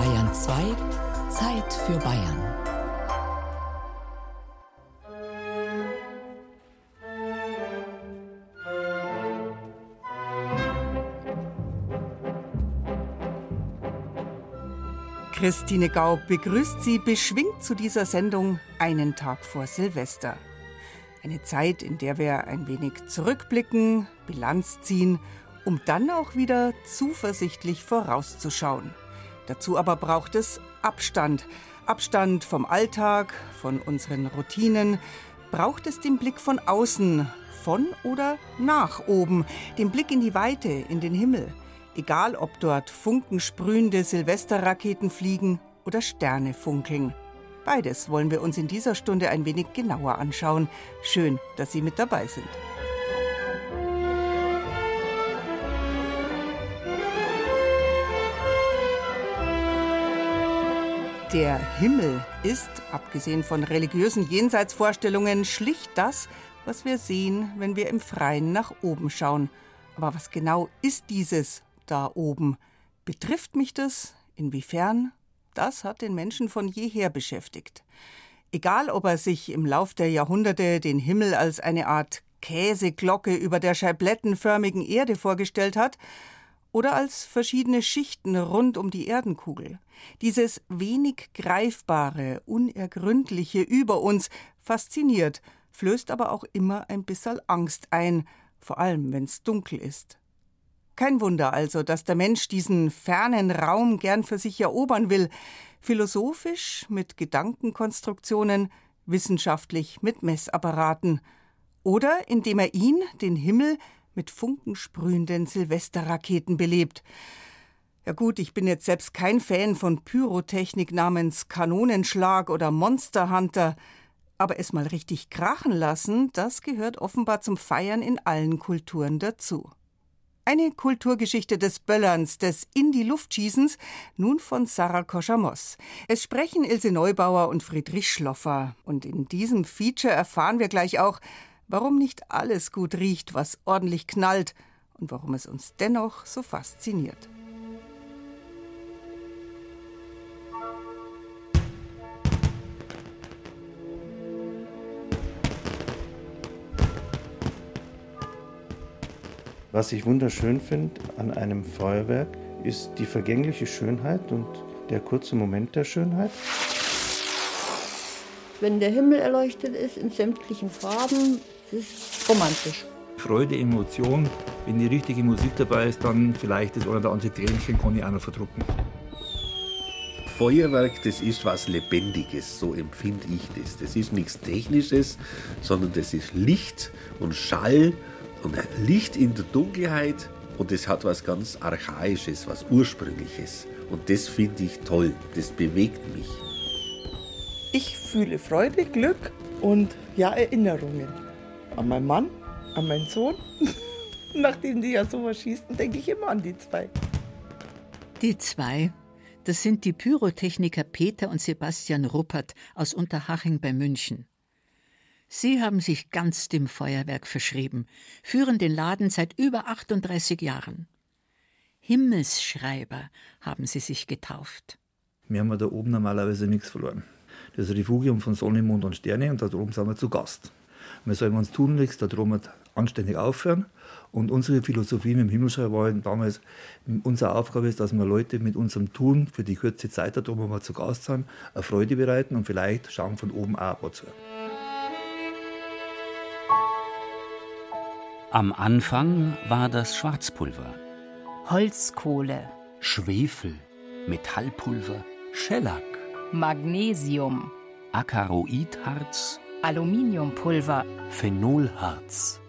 Bayern 2 Zeit für Bayern. Christine Gaub begrüßt Sie beschwingt zu dieser Sendung einen Tag vor Silvester. Eine Zeit, in der wir ein wenig zurückblicken, Bilanz ziehen, um dann auch wieder zuversichtlich vorauszuschauen. Dazu aber braucht es Abstand. Abstand vom Alltag, von unseren Routinen. Braucht es den Blick von außen, von oder nach oben, den Blick in die Weite, in den Himmel. Egal, ob dort funkensprühende Silvesterraketen fliegen oder Sterne funkeln. Beides wollen wir uns in dieser Stunde ein wenig genauer anschauen. Schön, dass Sie mit dabei sind. Der Himmel ist, abgesehen von religiösen Jenseitsvorstellungen, schlicht das, was wir sehen, wenn wir im Freien nach oben schauen. Aber was genau ist dieses da oben. Betrifft mich das? Inwiefern? Das hat den Menschen von jeher beschäftigt. Egal, ob er sich im Lauf der Jahrhunderte den Himmel als eine Art Käseglocke über der scheiblettenförmigen Erde vorgestellt hat oder als verschiedene Schichten rund um die Erdenkugel. Dieses wenig greifbare, unergründliche über uns fasziniert, flößt aber auch immer ein bisschen Angst ein, vor allem wenn's dunkel ist. Kein Wunder also, dass der Mensch diesen fernen Raum gern für sich erobern will, philosophisch mit Gedankenkonstruktionen, wissenschaftlich mit Messapparaten oder indem er ihn, den Himmel, mit funkensprühenden Silvesterraketen belebt. Ja gut, ich bin jetzt selbst kein Fan von Pyrotechnik namens Kanonenschlag oder Monster Hunter, aber es mal richtig krachen lassen, das gehört offenbar zum Feiern in allen Kulturen dazu. Eine Kulturgeschichte des Böllerns, des in die Luft schießens, nun von Sarah Koschamos. Es sprechen Ilse Neubauer und Friedrich Schloffer. Und in diesem Feature erfahren wir gleich auch, warum nicht alles gut riecht, was ordentlich knallt und warum es uns dennoch so fasziniert. Was ich wunderschön finde an einem Feuerwerk, ist die vergängliche Schönheit und der kurze Moment der Schönheit. Wenn der Himmel erleuchtet ist in sämtlichen Farben, ist es romantisch. Freude, Emotion. Wenn die richtige Musik dabei ist, dann vielleicht das eine oder andere Tränchen kann ich auch noch verdrucken. Feuerwerk, das ist was Lebendiges, so empfinde ich das. Das ist nichts Technisches, sondern das ist Licht und Schall und Licht in der Dunkelheit und es hat was ganz Archaisches, was Ursprüngliches. Und das finde ich toll, das bewegt mich. Ich fühle Freude, Glück und ja, Erinnerungen. An meinen Mann, an meinen Sohn. Nachdem die ja sowas schießen, denke ich immer an die zwei. Die zwei, das sind die Pyrotechniker Peter und Sebastian Ruppert aus Unterhaching bei München. Sie haben sich ganz dem Feuerwerk verschrieben, führen den Laden seit über 38 Jahren. Himmelsschreiber haben sie sich getauft. Wir haben da oben normalerweise nichts verloren. Das ist Refugium von Sonne, Mond und Sterne und da oben sind wir zu Gast. Wir sollen uns tun nichts, da droben anständig aufhören. Und unsere Philosophie mit dem Himmelschreiber war damals, unsere Aufgabe ist, dass wir Leute mit unserem Tun für die kurze Zeit, da wo wir zu Gast sind, eine Freude bereiten und vielleicht schauen von oben auch ein zu. Am Anfang war das Schwarzpulver, Holzkohle, Schwefel, Metallpulver, Schellack, Magnesium, Akaroidharz, Aluminiumpulver, Phenolharz.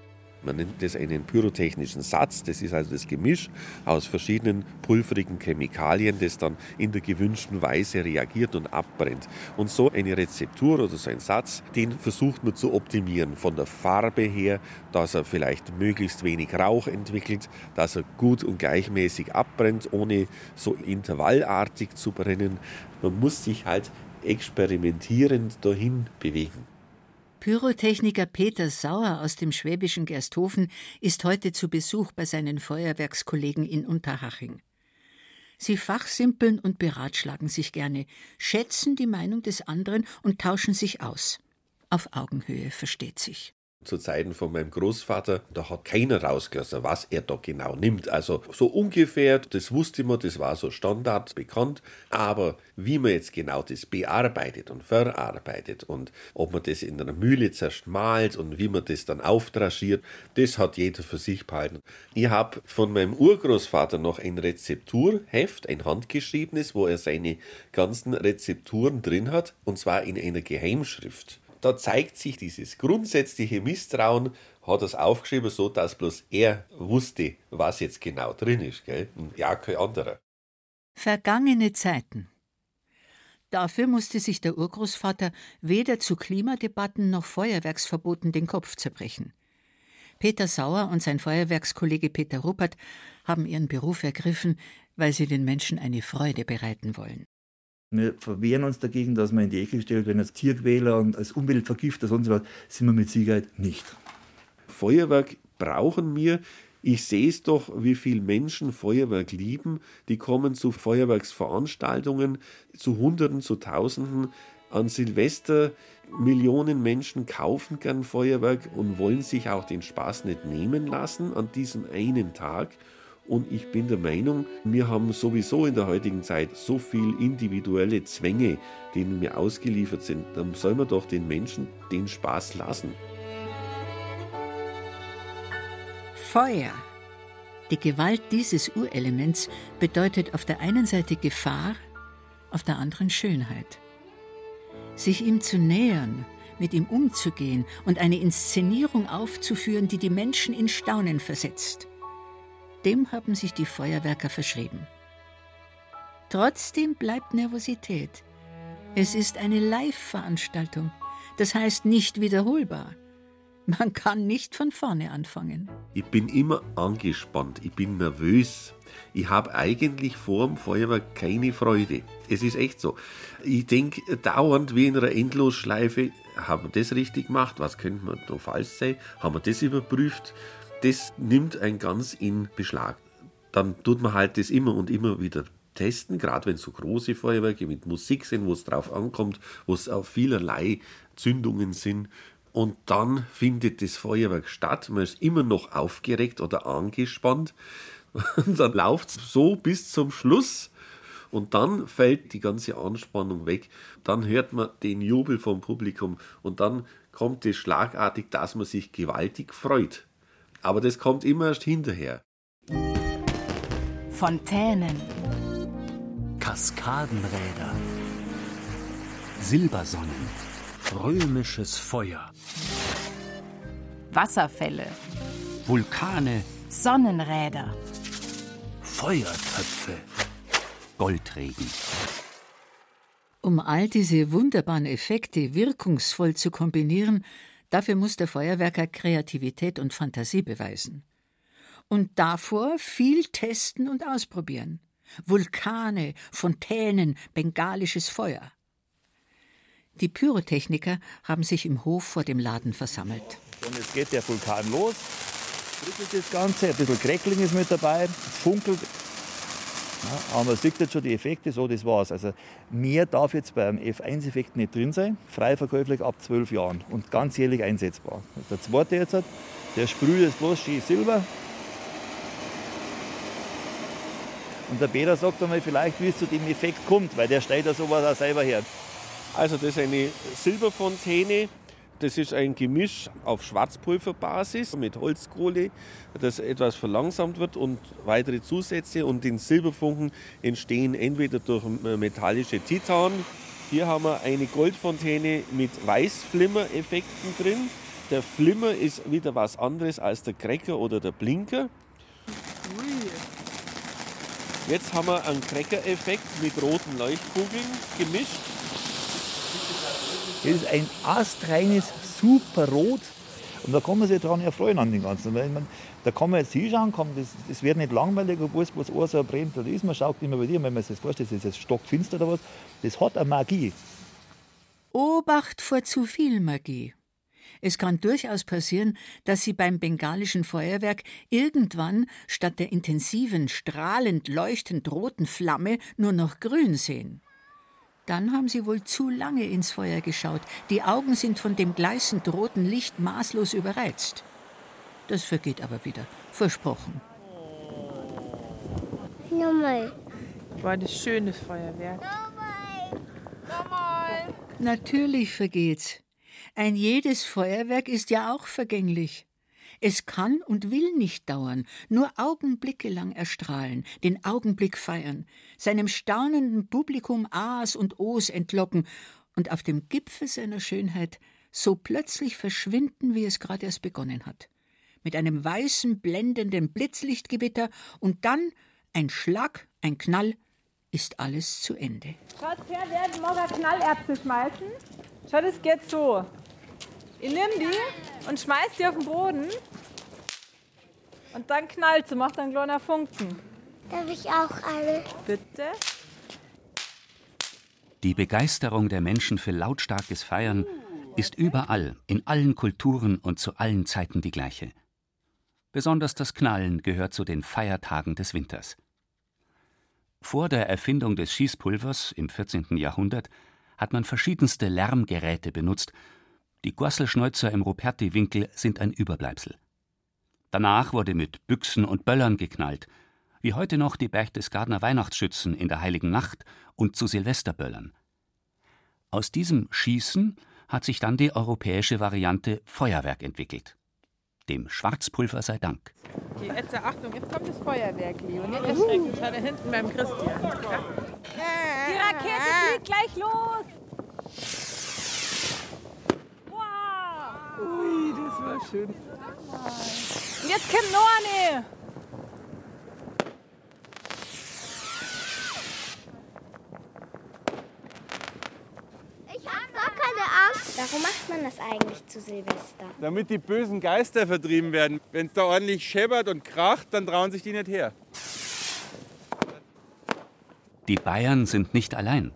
Man nennt das einen pyrotechnischen Satz. Das ist also das Gemisch aus verschiedenen pulverigen Chemikalien, das dann in der gewünschten Weise reagiert und abbrennt. Und so eine Rezeptur oder so ein Satz, den versucht man zu optimieren. Von der Farbe her, dass er vielleicht möglichst wenig Rauch entwickelt, dass er gut und gleichmäßig abbrennt, ohne so intervallartig zu brennen. Man muss sich halt experimentierend dahin bewegen. Pyrotechniker Peter Sauer aus dem schwäbischen Gersthofen ist heute zu Besuch bei seinen Feuerwerkskollegen in Unterhaching. Sie fachsimpeln und beratschlagen sich gerne, schätzen die Meinung des anderen und tauschen sich aus. Auf Augenhöhe versteht sich zu Zeiten von meinem Großvater, da hat keiner rausgelassen, was er da genau nimmt. Also so ungefähr, das wusste man, das war so Standard bekannt. Aber wie man jetzt genau das bearbeitet und verarbeitet und ob man das in einer Mühle zerschmalt und wie man das dann aufdraschiert, das hat jeder für sich behalten. Ich habe von meinem Urgroßvater noch ein Rezepturheft, ein handgeschriebenes, wo er seine ganzen Rezepturen drin hat, und zwar in einer Geheimschrift da zeigt sich dieses grundsätzliche Misstrauen, hat es aufgeschrieben, so dass bloß er wusste, was jetzt genau drin ist, gell? Und ja, kein anderer. Vergangene Zeiten. Dafür musste sich der Urgroßvater weder zu Klimadebatten noch Feuerwerksverboten den Kopf zerbrechen. Peter Sauer und sein Feuerwerkskollege Peter Ruppert haben ihren Beruf ergriffen, weil sie den Menschen eine Freude bereiten wollen. Wir verwehren uns dagegen, dass man in die Ecke gestellt werden als Tierquäler und als Umweltvergifter, sonst was, sind wir mit Sicherheit nicht. Feuerwerk brauchen wir. Ich sehe es doch, wie viele Menschen Feuerwerk lieben. Die kommen zu Feuerwerksveranstaltungen, zu Hunderten, zu Tausenden. An Silvester Millionen Menschen kaufen gern Feuerwerk und wollen sich auch den Spaß nicht nehmen lassen an diesem einen Tag. Und ich bin der Meinung, wir haben sowieso in der heutigen Zeit so viel individuelle Zwänge, denen wir ausgeliefert sind. Dann soll man doch den Menschen den Spaß lassen. Feuer. Die Gewalt dieses Urelements bedeutet auf der einen Seite Gefahr, auf der anderen Schönheit. Sich ihm zu nähern, mit ihm umzugehen und eine Inszenierung aufzuführen, die die Menschen in Staunen versetzt dem haben sich die Feuerwerker verschrieben. Trotzdem bleibt Nervosität. Es ist eine Live-Veranstaltung, das heißt nicht wiederholbar. Man kann nicht von vorne anfangen. Ich bin immer angespannt, ich bin nervös. Ich habe eigentlich vor dem Feuerwerk keine Freude. Es ist echt so. Ich denke dauernd wie in einer Endlosschleife, haben wir das richtig gemacht? Was könnte man da falsch sein? Haben wir das überprüft? Das nimmt ein ganz in Beschlag. Dann tut man halt das immer und immer wieder testen, gerade wenn so große Feuerwerke mit Musik sind, wo es drauf ankommt, wo es auf vielerlei Zündungen sind. Und dann findet das Feuerwerk statt. Man ist immer noch aufgeregt oder angespannt. Und dann läuft es so bis zum Schluss. Und dann fällt die ganze Anspannung weg. Dann hört man den Jubel vom Publikum. Und dann kommt es schlagartig, dass man sich gewaltig freut. Aber das kommt immer erst hinterher. Fontänen. Kaskadenräder. Silbersonnen. Römisches Feuer. Wasserfälle. Vulkane. Sonnenräder. Feuertöpfe. Goldregen. Um all diese wunderbaren Effekte wirkungsvoll zu kombinieren, Dafür muss der Feuerwerker Kreativität und Fantasie beweisen. Und davor viel testen und ausprobieren. Vulkane, Fontänen, bengalisches Feuer. Die Pyrotechniker haben sich im Hof vor dem Laden versammelt. Und jetzt geht der Vulkan los, prickelt das Ganze, ein bisschen Crackling ist mit dabei, funkelt, aber man sieht jetzt schon die Effekte, so das war's. Also mehr darf jetzt beim F1-Effekt nicht drin sein, frei verkäuflich ab 12 Jahren und ganzjährig einsetzbar. Der zweite jetzt, der sprüht jetzt bloß schön Silber. Und der Peter sagt einmal vielleicht, wie es zu dem Effekt kommt, weil der stellt ja sowas auch selber her. Also das ist eine Silberfontäne, das ist ein Gemisch auf Schwarzpulverbasis mit Holzkohle, das etwas verlangsamt wird und weitere Zusätze. Und den Silberfunken entstehen entweder durch metallische Titan. Hier haben wir eine Goldfontäne mit Weißflimmer-Effekten drin. Der Flimmer ist wieder was anderes als der Cracker oder der Blinker. Jetzt haben wir einen Cracker-Effekt mit roten Leuchtkugeln gemischt. Das ist ein astreines, super Rot. Und da kann man sich daran erfreuen an den Ganzen. Weil man, da kann man jetzt hinschauen, kann, das, das wird nicht langweilig, obwohl es bloß so brennt oder ist. Man schaut immer bei dir, wenn man sich das vorstellt, das ist jetzt stockfinster oder was. Das hat eine Magie. Obacht vor zu viel Magie. Es kann durchaus passieren, dass Sie beim bengalischen Feuerwerk irgendwann statt der intensiven, strahlend leuchtend roten Flamme nur noch grün sehen. Dann haben Sie wohl zu lange ins Feuer geschaut. Die Augen sind von dem gleißend roten Licht maßlos überreizt. Das vergeht aber wieder. Versprochen. Nochmal. War das schönes Feuerwerk. Natürlich vergeht's. Ein jedes Feuerwerk ist ja auch vergänglich. Es kann und will nicht dauern, nur Augenblicke lang erstrahlen, den Augenblick feiern, seinem staunenden Publikum A's und O's entlocken und auf dem Gipfel seiner Schönheit so plötzlich verschwinden, wie es gerade erst begonnen hat. Mit einem weißen, blendenden Blitzlichtgewitter und dann ein Schlag, ein Knall, ist alles zu Ende. Schaut her, werden morgen Knallerbsen schmeißen. Schaut, es geht so. Ich nehme die und schmeiß die auf den Boden. Und dann knallt sie, macht einen kleiner Funken. Darf ich auch alle? Bitte? Die Begeisterung der Menschen für lautstarkes Feiern ist überall, in allen Kulturen und zu allen Zeiten die gleiche. Besonders das Knallen gehört zu den Feiertagen des Winters. Vor der Erfindung des Schießpulvers im 14. Jahrhundert hat man verschiedenste Lärmgeräte benutzt. Die Gosselschneuzer im Ruperti-Winkel sind ein Überbleibsel. Danach wurde mit Büchsen und Böllern geknallt, wie heute noch die Berchtesgadener Weihnachtsschützen in der Heiligen Nacht und zu Silvesterböllern. Aus diesem Schießen hat sich dann die europäische Variante Feuerwerk entwickelt. Dem Schwarzpulver sei Dank. Okay, jetzt Achtung, jetzt kommt das Feuerwerk, Leo. Nicht erschrecken, schau da hinten beim Christian. Die Rakete fliegt gleich los. Ui, das war schön. Und jetzt kommt noch eine. Ich hab gar keine Angst. Warum macht man das eigentlich zu Silvester? Damit die bösen Geister vertrieben werden. Wenn es da ordentlich scheppert und kracht, dann trauen sich die nicht her. Die Bayern sind nicht allein.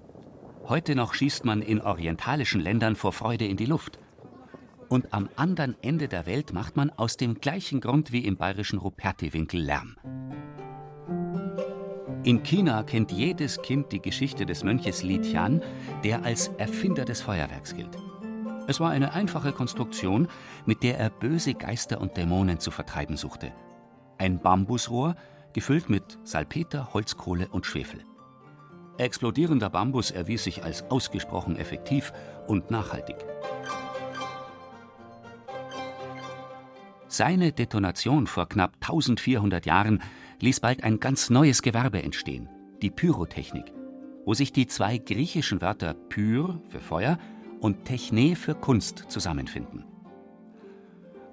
Heute noch schießt man in orientalischen Ländern vor Freude in die Luft. Und am anderen Ende der Welt macht man aus dem gleichen Grund wie im bayerischen Ruperti-Winkel Lärm. In China kennt jedes Kind die Geschichte des Mönches Li Tian, der als Erfinder des Feuerwerks gilt. Es war eine einfache Konstruktion, mit der er böse Geister und Dämonen zu vertreiben suchte. Ein Bambusrohr, gefüllt mit Salpeter, Holzkohle und Schwefel. Explodierender Bambus erwies sich als ausgesprochen effektiv und nachhaltig. Seine Detonation vor knapp 1400 Jahren ließ bald ein ganz neues Gewerbe entstehen, die Pyrotechnik, wo sich die zwei griechischen Wörter Pyr für Feuer und Techne für Kunst zusammenfinden.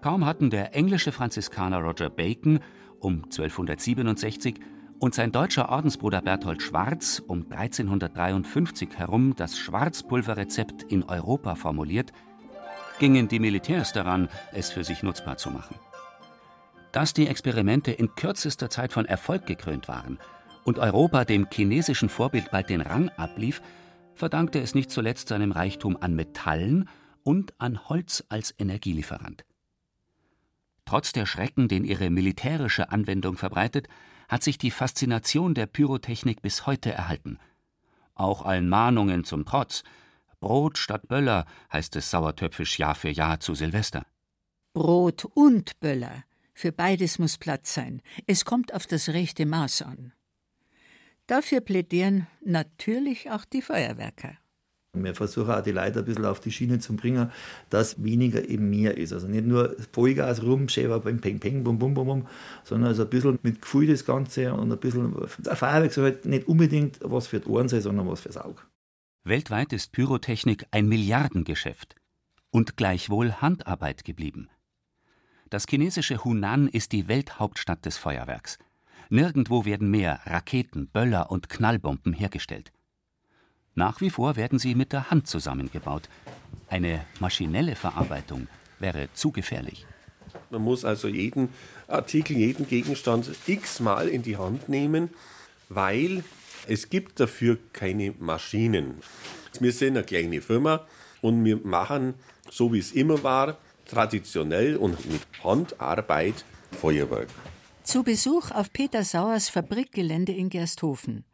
Kaum hatten der englische Franziskaner Roger Bacon um 1267 und sein deutscher Ordensbruder Berthold Schwarz um 1353 herum das Schwarzpulverrezept in Europa formuliert, gingen die Militärs daran, es für sich nutzbar zu machen. Dass die Experimente in kürzester Zeit von Erfolg gekrönt waren und Europa dem chinesischen Vorbild bald den Rang ablief, verdankte es nicht zuletzt seinem Reichtum an Metallen und an Holz als Energielieferant. Trotz der Schrecken, den ihre militärische Anwendung verbreitet, hat sich die Faszination der Pyrotechnik bis heute erhalten. Auch allen Mahnungen zum Trotz Brot statt Böller heißt es sauertöpfisch Jahr für Jahr zu Silvester. Brot und Böller. Für beides muss Platz sein. Es kommt auf das rechte Maß an. Dafür plädieren natürlich auch die Feuerwerker. Wir versuchen auch die Leute ein bisschen auf die Schiene zu bringen, dass weniger eben mehr ist. Also nicht nur Vollgas rum, schäfer beim Peng Peng, bum bum bum bum, sondern also ein bisschen mit Gefühl das Ganze und ein bisschen, ein Feuerwerk soll halt nicht unbedingt was für die Ohren sein, sondern was fürs Auge. Weltweit ist Pyrotechnik ein Milliardengeschäft und gleichwohl Handarbeit geblieben. Das chinesische Hunan ist die Welthauptstadt des Feuerwerks. Nirgendwo werden mehr Raketen, Böller und Knallbomben hergestellt. Nach wie vor werden sie mit der Hand zusammengebaut. Eine maschinelle Verarbeitung wäre zu gefährlich. Man muss also jeden Artikel, jeden Gegenstand x-mal in die Hand nehmen, weil es gibt dafür keine Maschinen. Wir sind eine kleine Firma und wir machen, so wie es immer war, traditionell und mit Handarbeit Feuerwerk. Zu Besuch auf Peter Sauers Fabrikgelände in Gersthofen.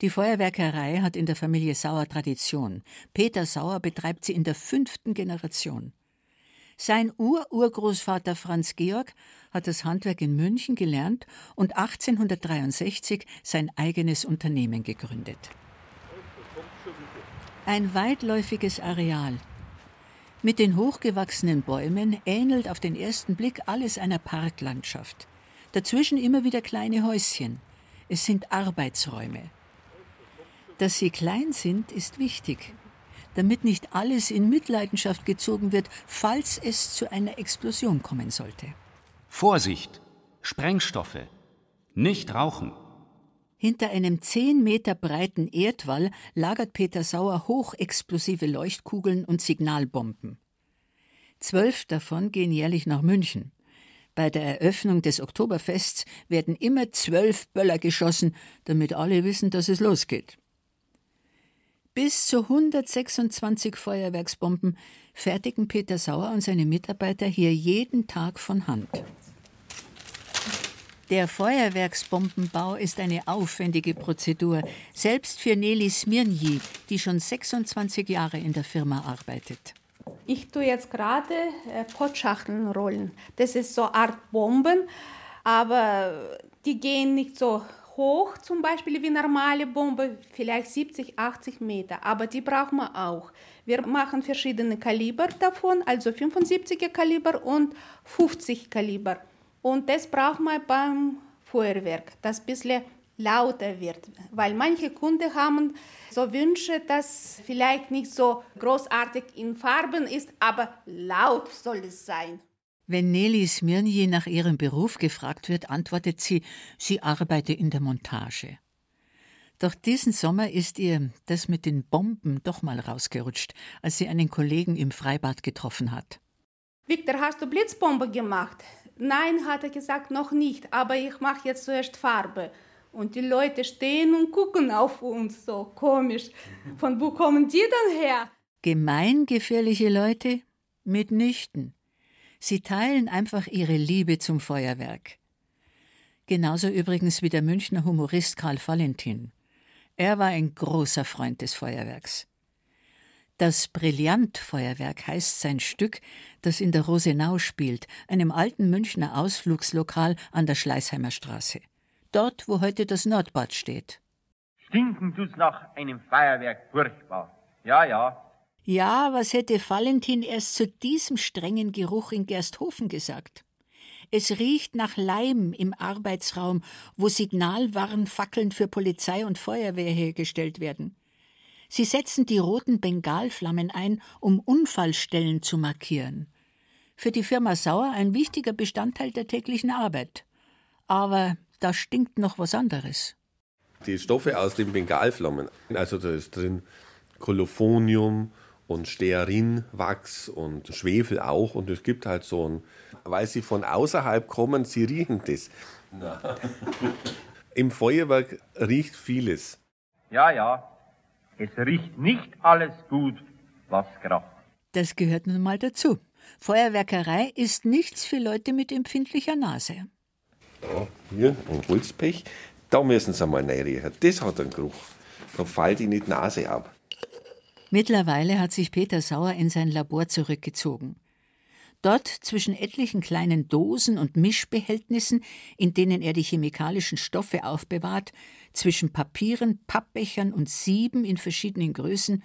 Die Feuerwerkerei hat in der Familie Sauer Tradition. Peter Sauer betreibt sie in der fünften Generation. Sein Ururgroßvater Franz Georg hat das Handwerk in München gelernt und 1863 sein eigenes Unternehmen gegründet. Ein weitläufiges Areal. Mit den hochgewachsenen Bäumen ähnelt auf den ersten Blick alles einer Parklandschaft. Dazwischen immer wieder kleine Häuschen. Es sind Arbeitsräume. Dass sie klein sind, ist wichtig, damit nicht alles in Mitleidenschaft gezogen wird, falls es zu einer Explosion kommen sollte. Vorsicht! Sprengstoffe! Nicht rauchen! Hinter einem zehn Meter breiten Erdwall lagert Peter Sauer hochexplosive Leuchtkugeln und Signalbomben. Zwölf davon gehen jährlich nach München. Bei der Eröffnung des Oktoberfests werden immer zwölf Böller geschossen, damit alle wissen, dass es losgeht. Bis zu 126 Feuerwerksbomben fertigen Peter Sauer und seine Mitarbeiter hier jeden Tag von Hand. Der Feuerwerksbombenbau ist eine aufwendige Prozedur, selbst für Nelly Smirnji, die schon 26 Jahre in der Firma arbeitet. Ich tue jetzt gerade äh, Potschachteln rollen. Das ist so eine Art Bomben, aber die gehen nicht so hoch, zum Beispiel wie normale Bombe, vielleicht 70, 80 Meter, aber die brauchen wir auch. Wir machen verschiedene Kaliber davon, also 75er Kaliber und 50 Kaliber. Und das brauchen wir beim Feuerwerk, das ein bisschen lauter wird, weil manche Kunden haben so Wünsche, dass vielleicht nicht so großartig in Farben ist, aber laut soll es sein. Wenn Nelly Smirnji nach ihrem Beruf gefragt wird, antwortet sie, sie arbeite in der Montage. Doch diesen Sommer ist ihr das mit den Bomben doch mal rausgerutscht, als sie einen Kollegen im Freibad getroffen hat. Victor, hast du Blitzbombe gemacht? Nein, hat er gesagt, noch nicht, aber ich mache jetzt zuerst Farbe. Und die Leute stehen und gucken auf uns, so komisch. Von wo kommen die denn her? Gemeingefährliche Leute? Mitnichten. Sie teilen einfach ihre Liebe zum Feuerwerk. Genauso übrigens wie der Münchner Humorist Karl Valentin. Er war ein großer Freund des Feuerwerks. Das Brillantfeuerwerk heißt sein Stück, das in der Rosenau spielt, einem alten Münchner Ausflugslokal an der Schleißheimer Straße. Dort, wo heute das Nordbad steht. Stinken tut's nach einem Feuerwerk furchtbar. Ja, ja, ja, was hätte Valentin erst zu diesem strengen Geruch in Gersthofen gesagt? Es riecht nach Leim im Arbeitsraum, wo Signalwarnfackeln für Polizei und Feuerwehr hergestellt werden. Sie setzen die roten Bengalflammen ein, um Unfallstellen zu markieren. Für die Firma Sauer ein wichtiger Bestandteil der täglichen Arbeit. Aber da stinkt noch was anderes. Die Stoffe aus den Bengalflammen, also da ist drin Kolophonium, und Stearinwachs und Schwefel auch. Und es gibt halt so ein, weil sie von außerhalb kommen, sie riechen das. Im Feuerwerk riecht vieles. Ja, ja, es riecht nicht alles gut, was kracht. Das gehört nun mal dazu. Feuerwerkerei ist nichts für Leute mit empfindlicher Nase. Ja, hier ein Holzpech, da müssen sie mal reinriechen. Das hat einen Geruch. Da fällt ihnen die Nase ab. Mittlerweile hat sich Peter Sauer in sein Labor zurückgezogen. Dort zwischen etlichen kleinen Dosen und Mischbehältnissen, in denen er die chemikalischen Stoffe aufbewahrt, zwischen Papieren, Pappbechern und Sieben in verschiedenen Größen,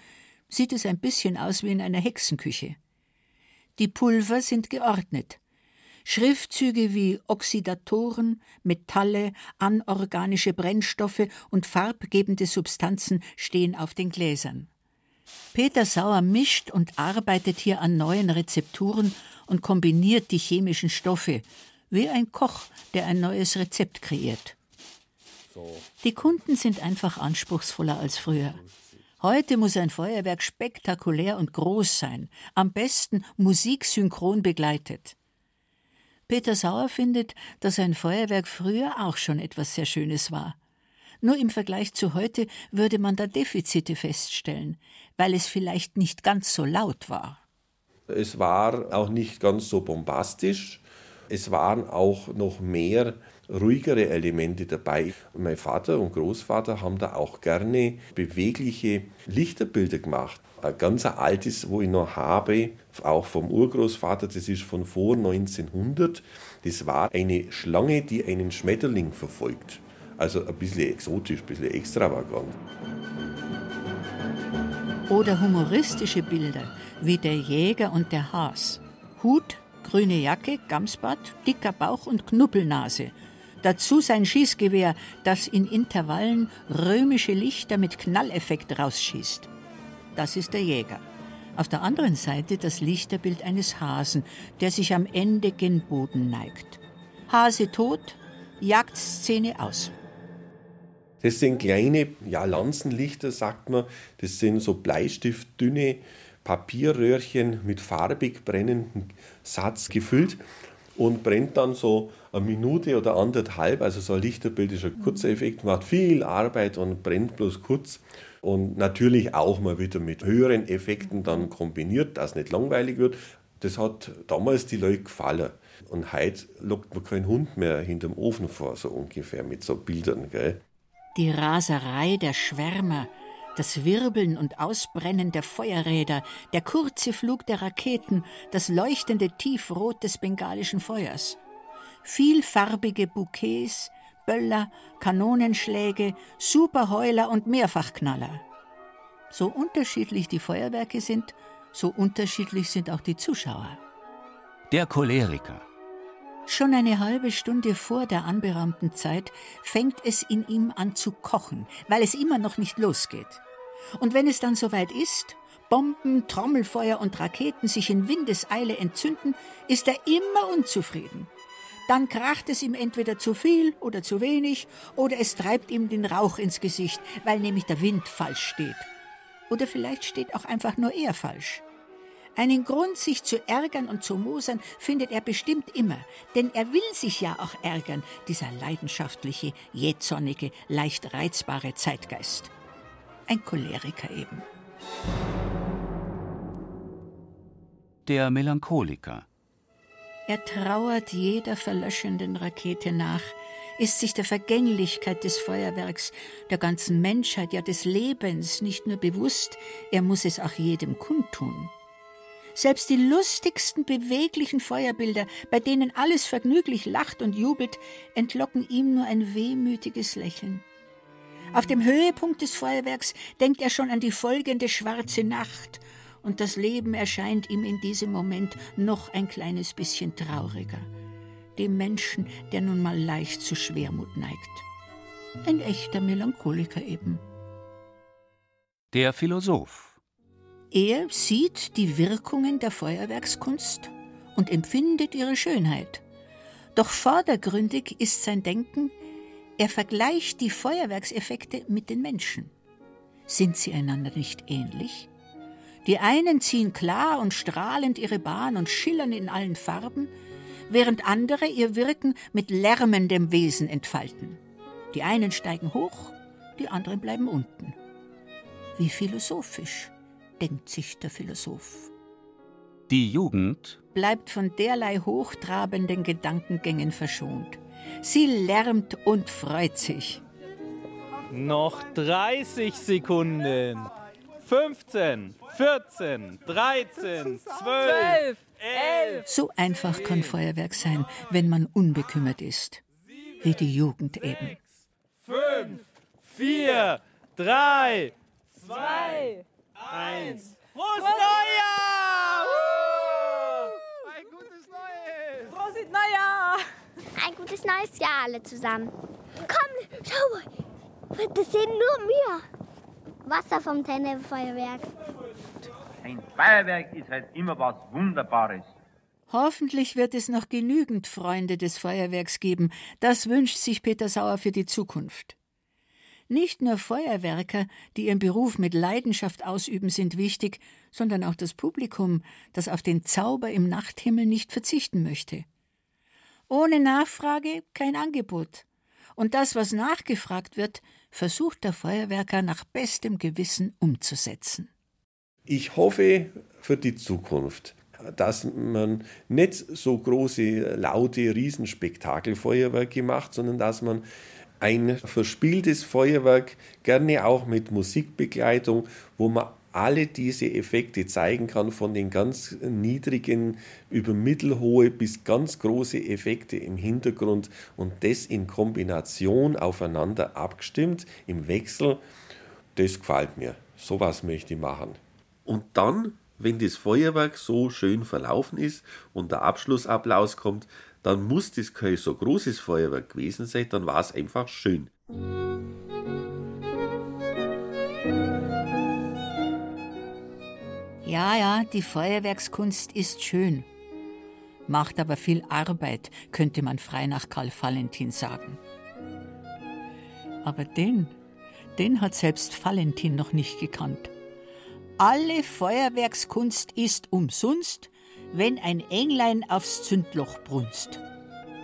sieht es ein bisschen aus wie in einer Hexenküche. Die Pulver sind geordnet. Schriftzüge wie Oxidatoren, Metalle, anorganische Brennstoffe und farbgebende Substanzen stehen auf den Gläsern. Peter Sauer mischt und arbeitet hier an neuen Rezepturen und kombiniert die chemischen Stoffe, wie ein Koch, der ein neues Rezept kreiert. Die Kunden sind einfach anspruchsvoller als früher. Heute muss ein Feuerwerk spektakulär und groß sein, am besten musiksynchron begleitet. Peter Sauer findet, dass ein Feuerwerk früher auch schon etwas sehr Schönes war. Nur im Vergleich zu heute würde man da Defizite feststellen, weil es vielleicht nicht ganz so laut war. Es war auch nicht ganz so bombastisch. Es waren auch noch mehr ruhigere Elemente dabei. Mein Vater und Großvater haben da auch gerne bewegliche Lichterbilder gemacht. Ein ganz altes, wo ich noch habe, auch vom Urgroßvater, das ist von vor 1900. Das war eine Schlange, die einen Schmetterling verfolgt. Also ein bisschen exotisch, ein bisschen extravagant. Oder humoristische Bilder wie der Jäger und der Has. Hut, grüne Jacke, Gamsbart, dicker Bauch und Knuppelnase. Dazu sein Schießgewehr, das in Intervallen römische Lichter mit Knalleffekt rausschießt. Das ist der Jäger. Auf der anderen Seite das Lichterbild eines Hasen, der sich am Ende gen Boden neigt. Hase tot, Jagdszene aus. Das sind kleine ja, Lanzenlichter, sagt man. Das sind so bleistiftdünne Papierröhrchen mit farbig brennendem Satz gefüllt und brennt dann so eine Minute oder anderthalb. Also so ein Lichterbild ist ein kurzer Effekt, macht viel Arbeit und brennt bloß kurz. Und natürlich auch mal wieder mit höheren Effekten dann kombiniert, dass es nicht langweilig wird. Das hat damals die Leute gefallen. Und heute lockt man keinen Hund mehr hinterm Ofen vor, so ungefähr mit so Bildern. Gell? Die Raserei der Schwärmer, das Wirbeln und Ausbrennen der Feuerräder, der kurze Flug der Raketen, das leuchtende Tiefrot des bengalischen Feuers. Vielfarbige Bouquets, Böller, Kanonenschläge, Superheuler und Mehrfachknaller. So unterschiedlich die Feuerwerke sind, so unterschiedlich sind auch die Zuschauer. Der Choleriker. Schon eine halbe Stunde vor der anberaumten Zeit fängt es in ihm an zu kochen, weil es immer noch nicht losgeht. Und wenn es dann soweit ist, Bomben, Trommelfeuer und Raketen sich in Windeseile entzünden, ist er immer unzufrieden. Dann kracht es ihm entweder zu viel oder zu wenig, oder es treibt ihm den Rauch ins Gesicht, weil nämlich der Wind falsch steht. Oder vielleicht steht auch einfach nur er falsch. Einen Grund, sich zu ärgern und zu mosern, findet er bestimmt immer, denn er will sich ja auch ärgern, dieser leidenschaftliche, jähzornige, leicht reizbare Zeitgeist. Ein Choleriker eben. Der Melancholiker. Er trauert jeder verlöschenden Rakete nach, ist sich der Vergänglichkeit des Feuerwerks, der ganzen Menschheit, ja des Lebens nicht nur bewusst, er muss es auch jedem kundtun. Selbst die lustigsten, beweglichen Feuerbilder, bei denen alles vergnüglich lacht und jubelt, entlocken ihm nur ein wehmütiges Lächeln. Auf dem Höhepunkt des Feuerwerks denkt er schon an die folgende schwarze Nacht, und das Leben erscheint ihm in diesem Moment noch ein kleines bisschen trauriger. Dem Menschen, der nun mal leicht zu Schwermut neigt. Ein echter Melancholiker eben. Der Philosoph. Er sieht die Wirkungen der Feuerwerkskunst und empfindet ihre Schönheit. Doch vordergründig ist sein Denken, er vergleicht die Feuerwerkseffekte mit den Menschen. Sind sie einander nicht ähnlich? Die einen ziehen klar und strahlend ihre Bahn und schillern in allen Farben, während andere ihr Wirken mit lärmendem Wesen entfalten. Die einen steigen hoch, die anderen bleiben unten. Wie philosophisch denkt sich der Philosoph. Die Jugend bleibt von derlei hochtrabenden Gedankengängen verschont. Sie lärmt und freut sich. Noch 30 Sekunden. 15, 14, 13, 12, 11. So einfach kann Feuerwerk sein, wenn man unbekümmert ist. Wie die Jugend eben. 5, 4, 3, 2, Eins. Prost Neujahr! Uh! Ein gutes Neues! Prost Neujahr! Ein gutes neues Jahr alle zusammen. Komm, schau mal. Das sehen nur wir. Wasser vom Tennefeuerwerk. Ein Feuerwerk ist halt immer was Wunderbares. Hoffentlich wird es noch genügend Freunde des Feuerwerks geben. Das wünscht sich Peter Sauer für die Zukunft. Nicht nur Feuerwerker, die ihren Beruf mit Leidenschaft ausüben, sind wichtig, sondern auch das Publikum, das auf den Zauber im Nachthimmel nicht verzichten möchte. Ohne Nachfrage kein Angebot. Und das, was nachgefragt wird, versucht der Feuerwerker nach bestem Gewissen umzusetzen. Ich hoffe für die Zukunft dass man nicht so große, laute Riesenspektakelfeuerwerke macht, sondern dass man ein verspieltes Feuerwerk, gerne auch mit Musikbegleitung, wo man alle diese Effekte zeigen kann, von den ganz niedrigen über mittelhohe bis ganz große Effekte im Hintergrund und das in Kombination aufeinander abgestimmt, im Wechsel, das gefällt mir. Sowas möchte ich machen. Und dann, wenn das Feuerwerk so schön verlaufen ist und der Abschlussapplaus kommt, dann muss das kein so großes Feuerwerk gewesen sein, dann war es einfach schön. Ja, ja, die Feuerwerkskunst ist schön. Macht aber viel Arbeit, könnte man frei nach Karl Valentin sagen. Aber den, den hat selbst Valentin noch nicht gekannt. Alle Feuerwerkskunst ist umsonst, wenn ein Englein aufs Zündloch brunst.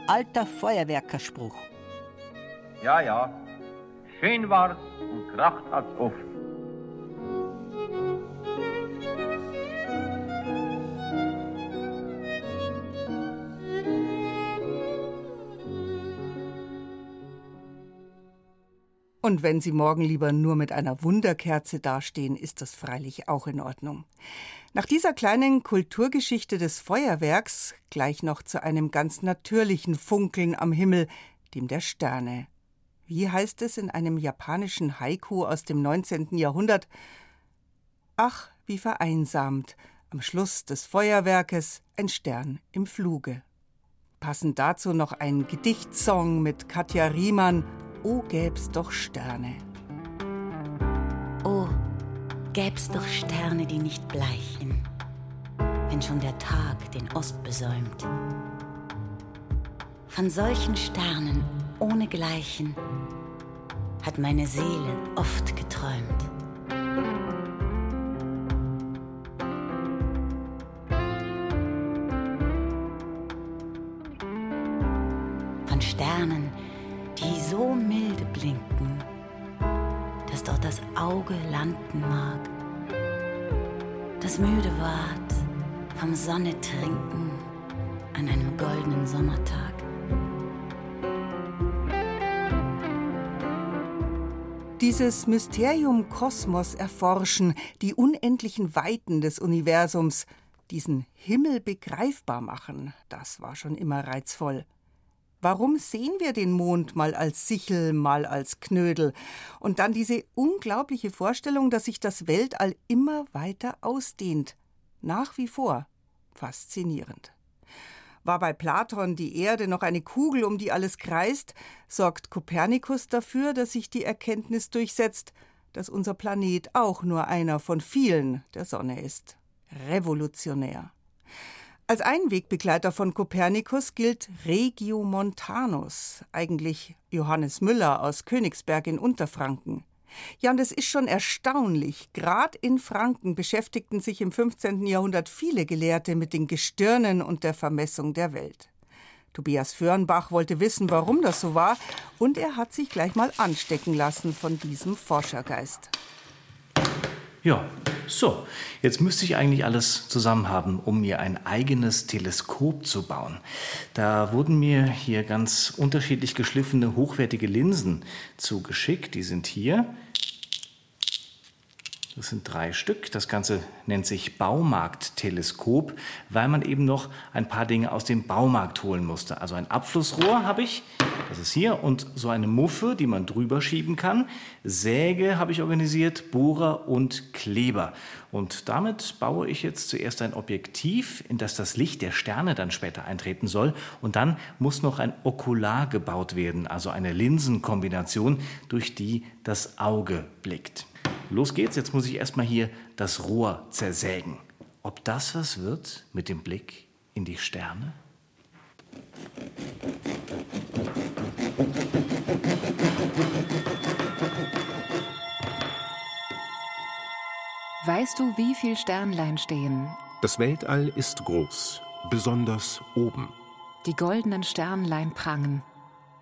Alter Feuerwerkerspruch. Ja, ja, schön war's und kracht hat's oft. Und wenn Sie morgen lieber nur mit einer Wunderkerze dastehen, ist das freilich auch in Ordnung. Nach dieser kleinen Kulturgeschichte des Feuerwerks gleich noch zu einem ganz natürlichen Funkeln am Himmel, dem der Sterne. Wie heißt es in einem japanischen Haiku aus dem 19. Jahrhundert? Ach, wie vereinsamt, am Schluss des Feuerwerkes ein Stern im Fluge. Passend dazu noch ein Gedichtsong mit Katja Riemann Oh, gäb's doch Sterne. Oh, gäb's doch Sterne, die nicht bleichen, wenn schon der Tag den Ost besäumt. Von solchen Sternen ohne Gleichen hat meine Seele oft geträumt. Auge landen mag, das müde ward vom Sonne trinken an einem goldenen Sommertag. Dieses Mysterium Kosmos erforschen, die unendlichen Weiten des Universums, diesen Himmel begreifbar machen, das war schon immer reizvoll. Warum sehen wir den Mond mal als Sichel, mal als Knödel? Und dann diese unglaubliche Vorstellung, dass sich das Weltall immer weiter ausdehnt. Nach wie vor faszinierend. War bei Platon die Erde noch eine Kugel, um die alles kreist, sorgt Kopernikus dafür, dass sich die Erkenntnis durchsetzt, dass unser Planet auch nur einer von vielen der Sonne ist. Revolutionär. Als Einwegbegleiter von Kopernikus gilt Regiomontanus, eigentlich Johannes Müller aus Königsberg in Unterfranken. Ja, und es ist schon erstaunlich. Gerade in Franken beschäftigten sich im 15. Jahrhundert viele Gelehrte mit den Gestirnen und der Vermessung der Welt. Tobias Föhrenbach wollte wissen, warum das so war, und er hat sich gleich mal anstecken lassen von diesem Forschergeist. Ja, so, jetzt müsste ich eigentlich alles zusammen haben, um mir ein eigenes Teleskop zu bauen. Da wurden mir hier ganz unterschiedlich geschliffene, hochwertige Linsen zugeschickt. Die sind hier. Das sind drei Stück. Das Ganze nennt sich Baumarktteleskop, weil man eben noch ein paar Dinge aus dem Baumarkt holen musste. Also ein Abflussrohr habe ich, das ist hier, und so eine Muffe, die man drüber schieben kann. Säge habe ich organisiert, Bohrer und Kleber. Und damit baue ich jetzt zuerst ein Objektiv, in das das Licht der Sterne dann später eintreten soll. Und dann muss noch ein Okular gebaut werden, also eine Linsenkombination, durch die das Auge blickt. Los geht's, jetzt muss ich erstmal hier das Rohr zersägen. Ob das was wird mit dem Blick in die Sterne? Weißt du, wie viel Sternlein stehen? Das Weltall ist groß, besonders oben. Die goldenen Sternlein prangen.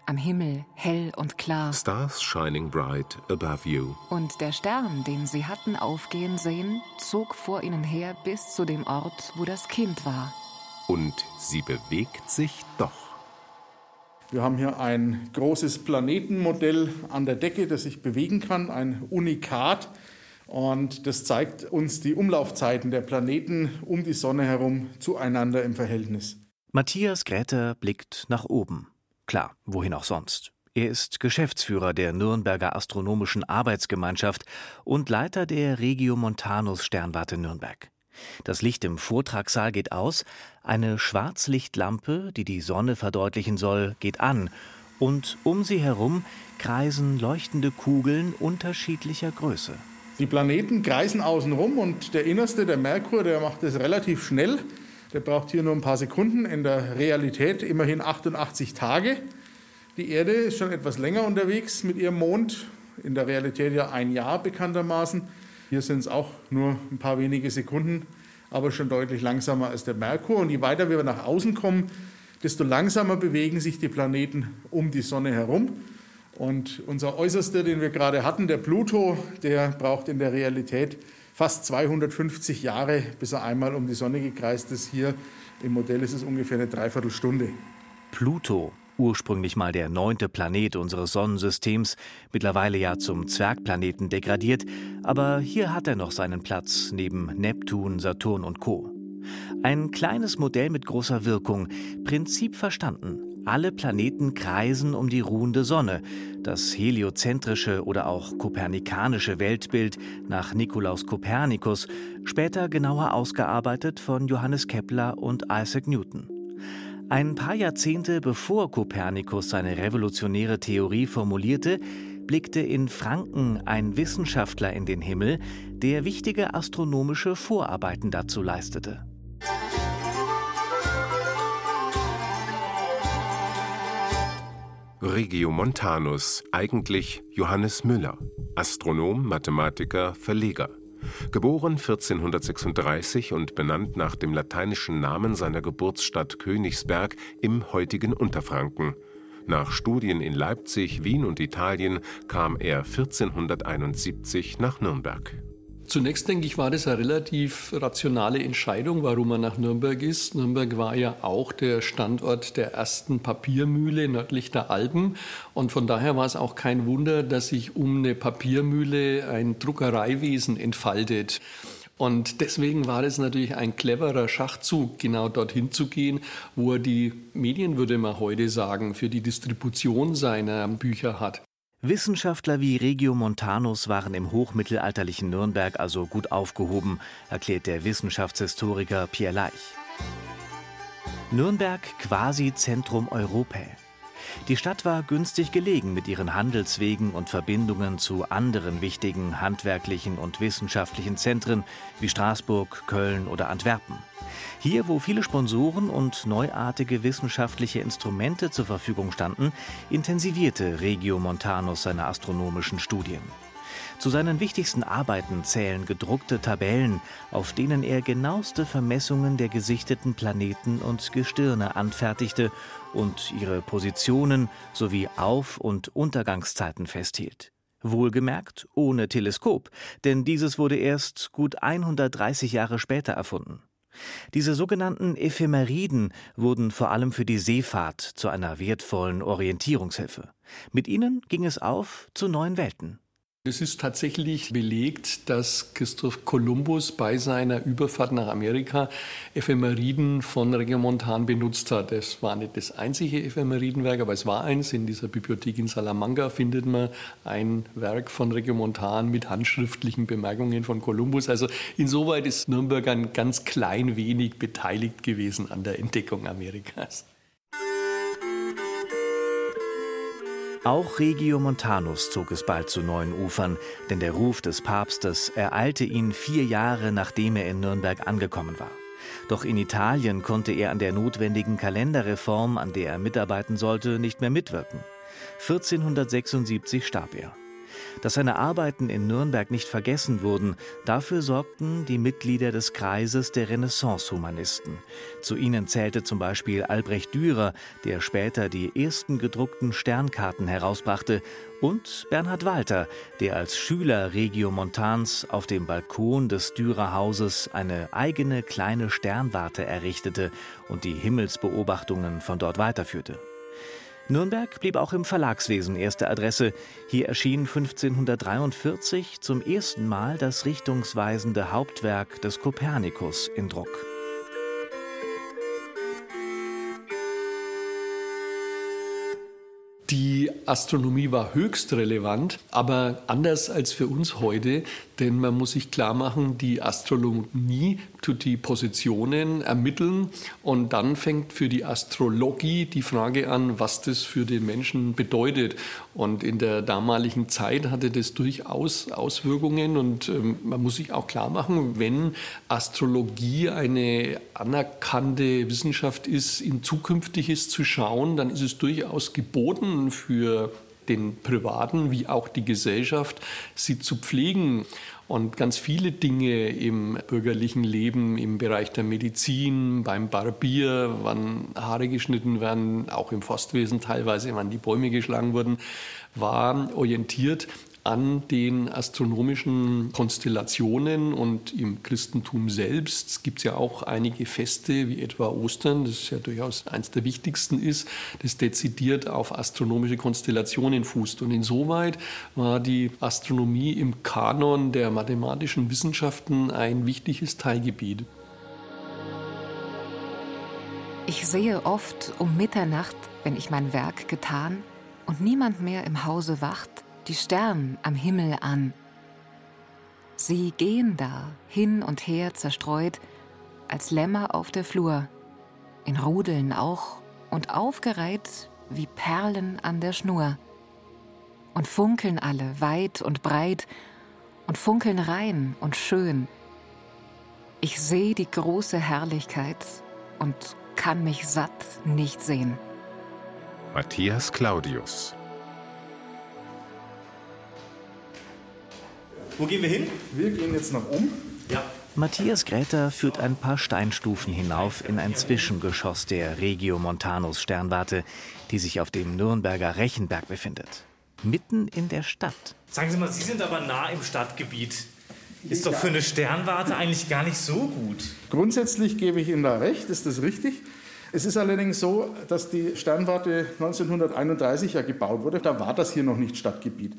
Am Himmel hell und klar. Stars shining bright above you. Und der Stern, den sie hatten aufgehen sehen, zog vor ihnen her bis zu dem Ort, wo das Kind war. Und sie bewegt sich doch. Wir haben hier ein großes Planetenmodell an der Decke, das sich bewegen kann, ein Unikat. Und das zeigt uns die Umlaufzeiten der Planeten um die Sonne herum zueinander im Verhältnis. Matthias Gräter blickt nach oben. Klar, wohin auch sonst. Er ist Geschäftsführer der Nürnberger Astronomischen Arbeitsgemeinschaft und Leiter der Regiomontanus Sternwarte Nürnberg. Das Licht im Vortragssaal geht aus, eine Schwarzlichtlampe, die die Sonne verdeutlichen soll, geht an, und um sie herum kreisen leuchtende Kugeln unterschiedlicher Größe. Die Planeten kreisen außenrum und der innerste, der Merkur, der macht es relativ schnell. Der braucht hier nur ein paar Sekunden, in der Realität immerhin 88 Tage. Die Erde ist schon etwas länger unterwegs mit ihrem Mond, in der Realität ja ein Jahr bekanntermaßen. Hier sind es auch nur ein paar wenige Sekunden, aber schon deutlich langsamer als der Merkur. Und je weiter wir nach außen kommen, desto langsamer bewegen sich die Planeten um die Sonne herum. Und unser Äußerster, den wir gerade hatten, der Pluto, der braucht in der Realität fast 250 Jahre, bis er einmal um die Sonne gekreist ist. Hier im Modell ist es ungefähr eine Dreiviertelstunde. Pluto, ursprünglich mal der neunte Planet unseres Sonnensystems, mittlerweile ja zum Zwergplaneten degradiert, aber hier hat er noch seinen Platz neben Neptun, Saturn und Co. Ein kleines Modell mit großer Wirkung, Prinzip verstanden. Alle Planeten kreisen um die ruhende Sonne. Das heliozentrische oder auch kopernikanische Weltbild nach Nikolaus Kopernikus, später genauer ausgearbeitet von Johannes Kepler und Isaac Newton. Ein paar Jahrzehnte bevor Kopernikus seine revolutionäre Theorie formulierte, blickte in Franken ein Wissenschaftler in den Himmel, der wichtige astronomische Vorarbeiten dazu leistete. Regiomontanus, eigentlich Johannes Müller, Astronom, Mathematiker, Verleger. Geboren 1436 und benannt nach dem lateinischen Namen seiner Geburtsstadt Königsberg im heutigen Unterfranken. Nach Studien in Leipzig, Wien und Italien kam er 1471 nach Nürnberg. Zunächst denke ich, war das eine relativ rationale Entscheidung, warum er nach Nürnberg ist. Nürnberg war ja auch der Standort der ersten Papiermühle nördlich der Alpen. Und von daher war es auch kein Wunder, dass sich um eine Papiermühle ein Druckereiwesen entfaltet. Und deswegen war es natürlich ein cleverer Schachzug, genau dorthin zu gehen, wo er die Medien, würde man heute sagen, für die Distribution seiner Bücher hat. Wissenschaftler wie Regiomontanus waren im hochmittelalterlichen Nürnberg also gut aufgehoben, erklärt der Wissenschaftshistoriker Pierre Leich. Nürnberg quasi Zentrum Europae. Die Stadt war günstig gelegen mit ihren Handelswegen und Verbindungen zu anderen wichtigen handwerklichen und wissenschaftlichen Zentren wie Straßburg, Köln oder Antwerpen. Hier, wo viele Sponsoren und neuartige wissenschaftliche Instrumente zur Verfügung standen, intensivierte Regio Montanus seine astronomischen Studien. Zu seinen wichtigsten Arbeiten zählen gedruckte Tabellen, auf denen er genaueste Vermessungen der gesichteten Planeten und Gestirne anfertigte und ihre Positionen sowie Auf- und Untergangszeiten festhielt. Wohlgemerkt ohne Teleskop, denn dieses wurde erst gut 130 Jahre später erfunden. Diese sogenannten Ephemeriden wurden vor allem für die Seefahrt zu einer wertvollen Orientierungshilfe. Mit ihnen ging es auf zu neuen Welten. Es ist tatsächlich belegt, dass Christoph Kolumbus bei seiner Überfahrt nach Amerika Ephemeriden von Regiomontan benutzt hat. Es war nicht das einzige Ephemeridenwerk, aber es war eins. In dieser Bibliothek in Salamanca findet man ein Werk von Regiomontan mit handschriftlichen Bemerkungen von Kolumbus. Also insoweit ist Nürnberg ein ganz klein wenig beteiligt gewesen an der Entdeckung Amerikas. Auch Regiomontanus zog es bald zu neuen Ufern, denn der Ruf des Papstes ereilte ihn vier Jahre nachdem er in Nürnberg angekommen war. Doch in Italien konnte er an der notwendigen Kalenderreform, an der er mitarbeiten sollte, nicht mehr mitwirken. 1476 starb er. Dass seine Arbeiten in Nürnberg nicht vergessen wurden, dafür sorgten die Mitglieder des Kreises der Renaissance-Humanisten. Zu ihnen zählte zum Beispiel Albrecht Dürer, der später die ersten gedruckten Sternkarten herausbrachte, und Bernhard Walter, der als Schüler Regiomontans auf dem Balkon des Dürerhauses eine eigene kleine Sternwarte errichtete und die Himmelsbeobachtungen von dort weiterführte. Nürnberg blieb auch im Verlagswesen erste Adresse. Hier erschien 1543 zum ersten Mal das richtungsweisende Hauptwerk des Kopernikus in Druck. Die Astronomie war höchst relevant, aber anders als für uns heute, denn man muss sich klar machen, die Astrologie tut die Positionen ermitteln und dann fängt für die Astrologie die Frage an, was das für den Menschen bedeutet. Und in der damaligen Zeit hatte das durchaus Auswirkungen und ähm, man muss sich auch klar machen, wenn Astrologie eine anerkannte Wissenschaft ist, in Zukünftiges zu schauen, dann ist es durchaus geboten für den Privaten wie auch die Gesellschaft, sie zu pflegen. Und ganz viele Dinge im bürgerlichen Leben, im Bereich der Medizin, beim Barbier, wann Haare geschnitten werden, auch im Forstwesen teilweise, wann die Bäume geschlagen wurden, war orientiert an den astronomischen Konstellationen und im Christentum selbst gibt es ja auch einige Feste, wie etwa Ostern, das ja durchaus eines der wichtigsten ist, das dezidiert auf astronomische Konstellationen fußt. Und insoweit war die Astronomie im Kanon der mathematischen Wissenschaften ein wichtiges Teilgebiet. Ich sehe oft um Mitternacht, wenn ich mein Werk getan und niemand mehr im Hause wacht, die Stern am Himmel an. Sie gehen da hin und her zerstreut, als Lämmer auf der Flur, in Rudeln auch und aufgereiht wie Perlen an der Schnur. Und funkeln alle weit und breit und funkeln rein und schön. Ich sehe die große Herrlichkeit und kann mich satt nicht sehen. Matthias Claudius Wo gehen wir hin? Wir gehen jetzt nach oben. Ja. Matthias Gräter führt ein paar Steinstufen hinauf in ein Zwischengeschoss der Regio Montanus Sternwarte, die sich auf dem Nürnberger Rechenberg befindet. Mitten in der Stadt. Sagen Sie mal, Sie sind aber nah im Stadtgebiet. Ist doch für eine Sternwarte eigentlich gar nicht so gut. Grundsätzlich gebe ich Ihnen da recht, ist das richtig. Es ist allerdings so, dass die Sternwarte 1931 ja gebaut wurde. Da war das hier noch nicht Stadtgebiet.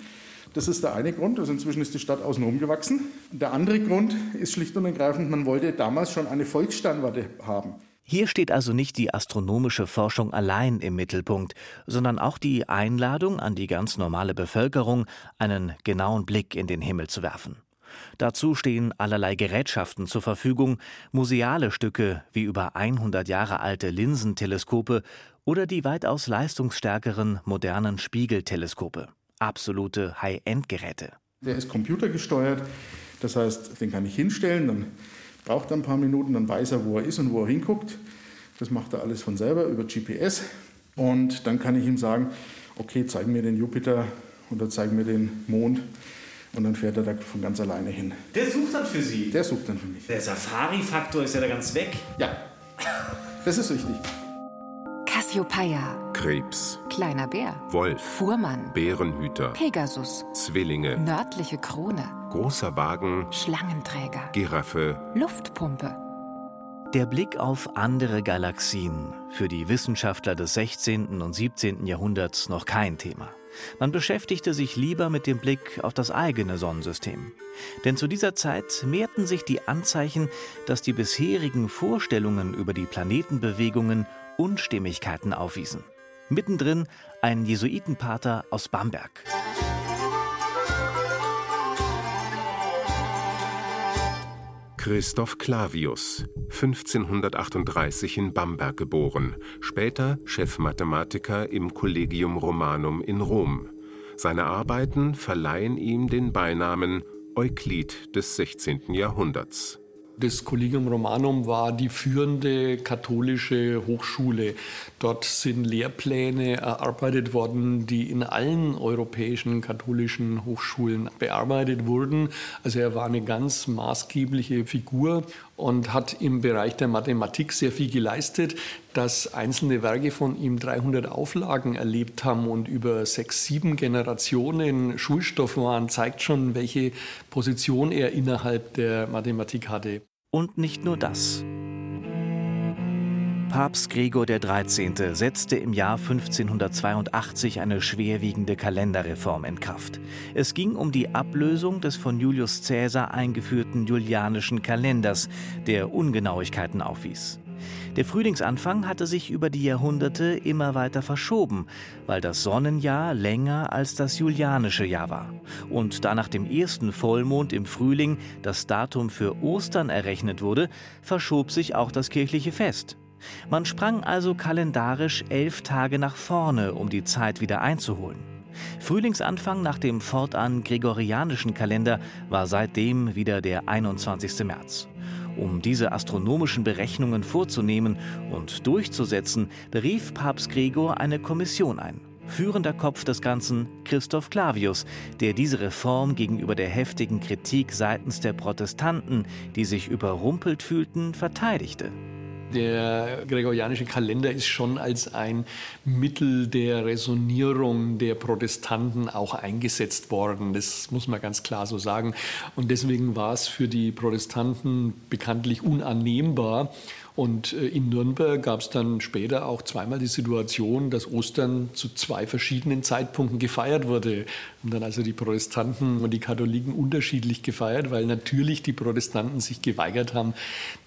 Das ist der eine Grund. Also inzwischen ist die Stadt außenrum gewachsen. Der andere Grund ist schlicht und ergreifend, man wollte damals schon eine Volkssternwarte haben. Hier steht also nicht die astronomische Forschung allein im Mittelpunkt, sondern auch die Einladung an die ganz normale Bevölkerung, einen genauen Blick in den Himmel zu werfen. Dazu stehen allerlei Gerätschaften zur Verfügung, museale Stücke wie über 100 Jahre alte Linsenteleskope oder die weitaus leistungsstärkeren modernen Spiegelteleskope absolute High-End-Geräte. Der ist computergesteuert, das heißt, den kann ich hinstellen, dann braucht er ein paar Minuten, dann weiß er, wo er ist und wo er hinguckt. Das macht er alles von selber über GPS. Und dann kann ich ihm sagen, okay, zeig mir den Jupiter oder zeig mir den Mond. Und dann fährt er da von ganz alleine hin. Der sucht dann für Sie? Der sucht dann für mich. Der Safari-Faktor ist ja da ganz weg. Ja, das ist richtig. Cassiopeia. Krebs. Kleiner Bär. Wolf. Fuhrmann. Bärenhüter. Pegasus. Zwillinge. Nördliche Krone. Großer Wagen. Schlangenträger. Giraffe. Luftpumpe. Der Blick auf andere Galaxien, für die Wissenschaftler des 16. und 17. Jahrhunderts noch kein Thema. Man beschäftigte sich lieber mit dem Blick auf das eigene Sonnensystem. Denn zu dieser Zeit mehrten sich die Anzeichen, dass die bisherigen Vorstellungen über die Planetenbewegungen Unstimmigkeiten aufwiesen. Mittendrin ein Jesuitenpater aus Bamberg. Christoph Clavius, 1538 in Bamberg geboren, später Chefmathematiker im Collegium Romanum in Rom. Seine Arbeiten verleihen ihm den Beinamen Euklid des 16. Jahrhunderts. Das Collegium Romanum war die führende katholische Hochschule. Dort sind Lehrpläne erarbeitet worden, die in allen europäischen katholischen Hochschulen bearbeitet wurden. Also er war eine ganz maßgebliche Figur und hat im Bereich der Mathematik sehr viel geleistet. Dass einzelne Werke von ihm 300 Auflagen erlebt haben und über sechs, sieben Generationen Schulstoff waren, zeigt schon, welche Position er innerhalb der Mathematik hatte. Und nicht nur das. Papst Gregor XIII. setzte im Jahr 1582 eine schwerwiegende Kalenderreform in Kraft. Es ging um die Ablösung des von Julius Caesar eingeführten julianischen Kalenders, der Ungenauigkeiten aufwies. Der Frühlingsanfang hatte sich über die Jahrhunderte immer weiter verschoben, weil das Sonnenjahr länger als das julianische Jahr war. Und da nach dem ersten Vollmond im Frühling das Datum für Ostern errechnet wurde, verschob sich auch das kirchliche Fest. Man sprang also kalendarisch elf Tage nach vorne, um die Zeit wieder einzuholen. Frühlingsanfang nach dem fortan gregorianischen Kalender war seitdem wieder der 21. März. Um diese astronomischen Berechnungen vorzunehmen und durchzusetzen, berief Papst Gregor eine Kommission ein. Führender Kopf des Ganzen Christoph Clavius, der diese Reform gegenüber der heftigen Kritik seitens der Protestanten, die sich überrumpelt fühlten, verteidigte. Der gregorianische Kalender ist schon als ein Mittel der Resonierung der Protestanten auch eingesetzt worden. Das muss man ganz klar so sagen. Und deswegen war es für die Protestanten bekanntlich unannehmbar, und äh, in Nürnberg gab es dann später auch zweimal die Situation, dass Ostern zu zwei verschiedenen Zeitpunkten gefeiert wurde. Und dann also die Protestanten und die Katholiken unterschiedlich gefeiert, weil natürlich die Protestanten sich geweigert haben,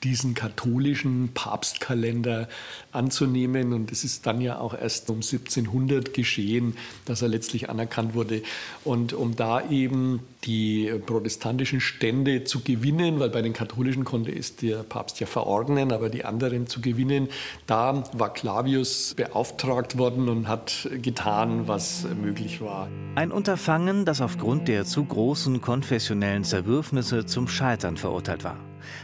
diesen katholischen Papstkalender anzunehmen. Und es ist dann ja auch erst um 1700 geschehen, dass er letztlich anerkannt wurde. Und um da eben die protestantischen Stände zu gewinnen, weil bei den katholischen konnte es der Papst ja verordnen, aber die anderen zu gewinnen, da war Clavius beauftragt worden und hat getan, was möglich war. Ein Unterfangen, das aufgrund der zu großen konfessionellen Zerwürfnisse zum Scheitern verurteilt war.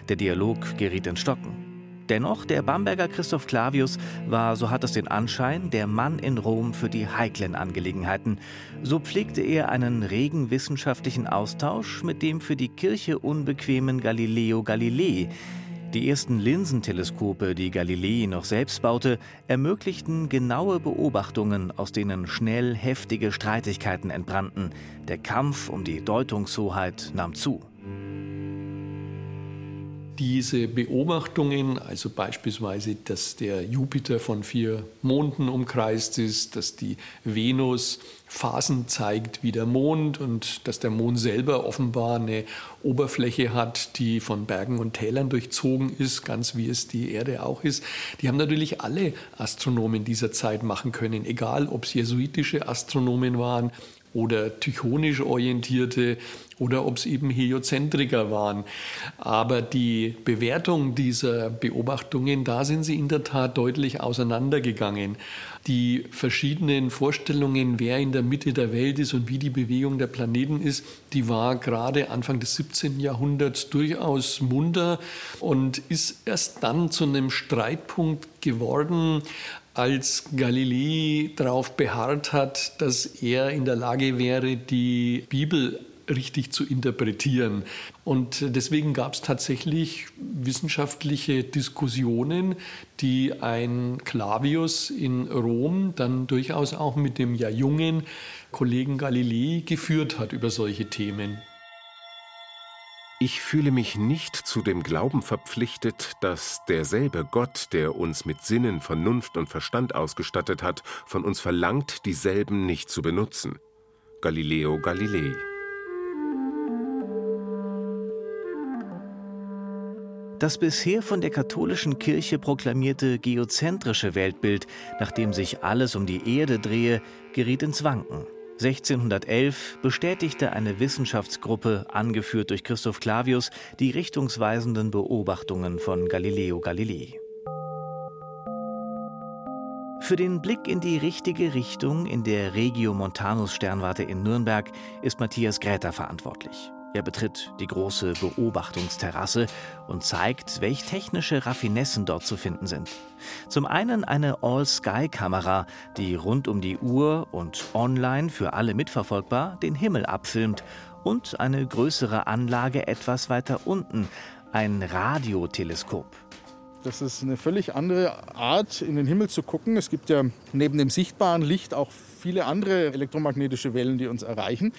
Der Dialog geriet in Stocken. Dennoch, der Bamberger Christoph Clavius war, so hat es den Anschein, der Mann in Rom für die heiklen Angelegenheiten. So pflegte er einen regen wissenschaftlichen Austausch mit dem für die Kirche unbequemen Galileo Galilei. Die ersten Linsenteleskope, die Galilei noch selbst baute, ermöglichten genaue Beobachtungen, aus denen schnell heftige Streitigkeiten entbrannten. Der Kampf um die Deutungshoheit nahm zu diese Beobachtungen, also beispielsweise, dass der Jupiter von vier Monden umkreist ist, dass die Venus Phasen zeigt wie der Mond und dass der Mond selber offenbar eine Oberfläche hat, die von Bergen und Tälern durchzogen ist, ganz wie es die Erde auch ist. Die haben natürlich alle Astronomen dieser Zeit machen können, egal ob es jesuitische Astronomen waren oder tychonisch orientierte oder ob es eben Heliozentriker waren. Aber die Bewertung dieser Beobachtungen, da sind sie in der Tat deutlich auseinandergegangen. Die verschiedenen Vorstellungen, wer in der Mitte der Welt ist und wie die Bewegung der Planeten ist, die war gerade Anfang des 17. Jahrhunderts durchaus munter und ist erst dann zu einem Streitpunkt geworden, als Galilei darauf beharrt hat, dass er in der Lage wäre, die Bibel richtig zu interpretieren. Und deswegen gab es tatsächlich wissenschaftliche Diskussionen, die ein Clavius in Rom dann durchaus auch mit dem ja jungen Kollegen Galilei geführt hat über solche Themen. Ich fühle mich nicht zu dem Glauben verpflichtet, dass derselbe Gott, der uns mit Sinnen, Vernunft und Verstand ausgestattet hat, von uns verlangt, dieselben nicht zu benutzen. Galileo Galilei Das bisher von der katholischen Kirche proklamierte geozentrische Weltbild, nach dem sich alles um die Erde drehe, geriet ins Wanken. 1611 bestätigte eine Wissenschaftsgruppe, angeführt durch Christoph Clavius, die richtungsweisenden Beobachtungen von Galileo Galilei. Für den Blick in die richtige Richtung in der Regio Montanus Sternwarte in Nürnberg ist Matthias Gräter verantwortlich. Er betritt die große Beobachtungsterrasse und zeigt, welche technische Raffinessen dort zu finden sind. Zum einen eine All-Sky-Kamera, die rund um die Uhr und online für alle mitverfolgbar den Himmel abfilmt und eine größere Anlage etwas weiter unten, ein Radioteleskop. Das ist eine völlig andere Art, in den Himmel zu gucken. Es gibt ja neben dem sichtbaren Licht auch viele andere elektromagnetische Wellen, die uns erreichen.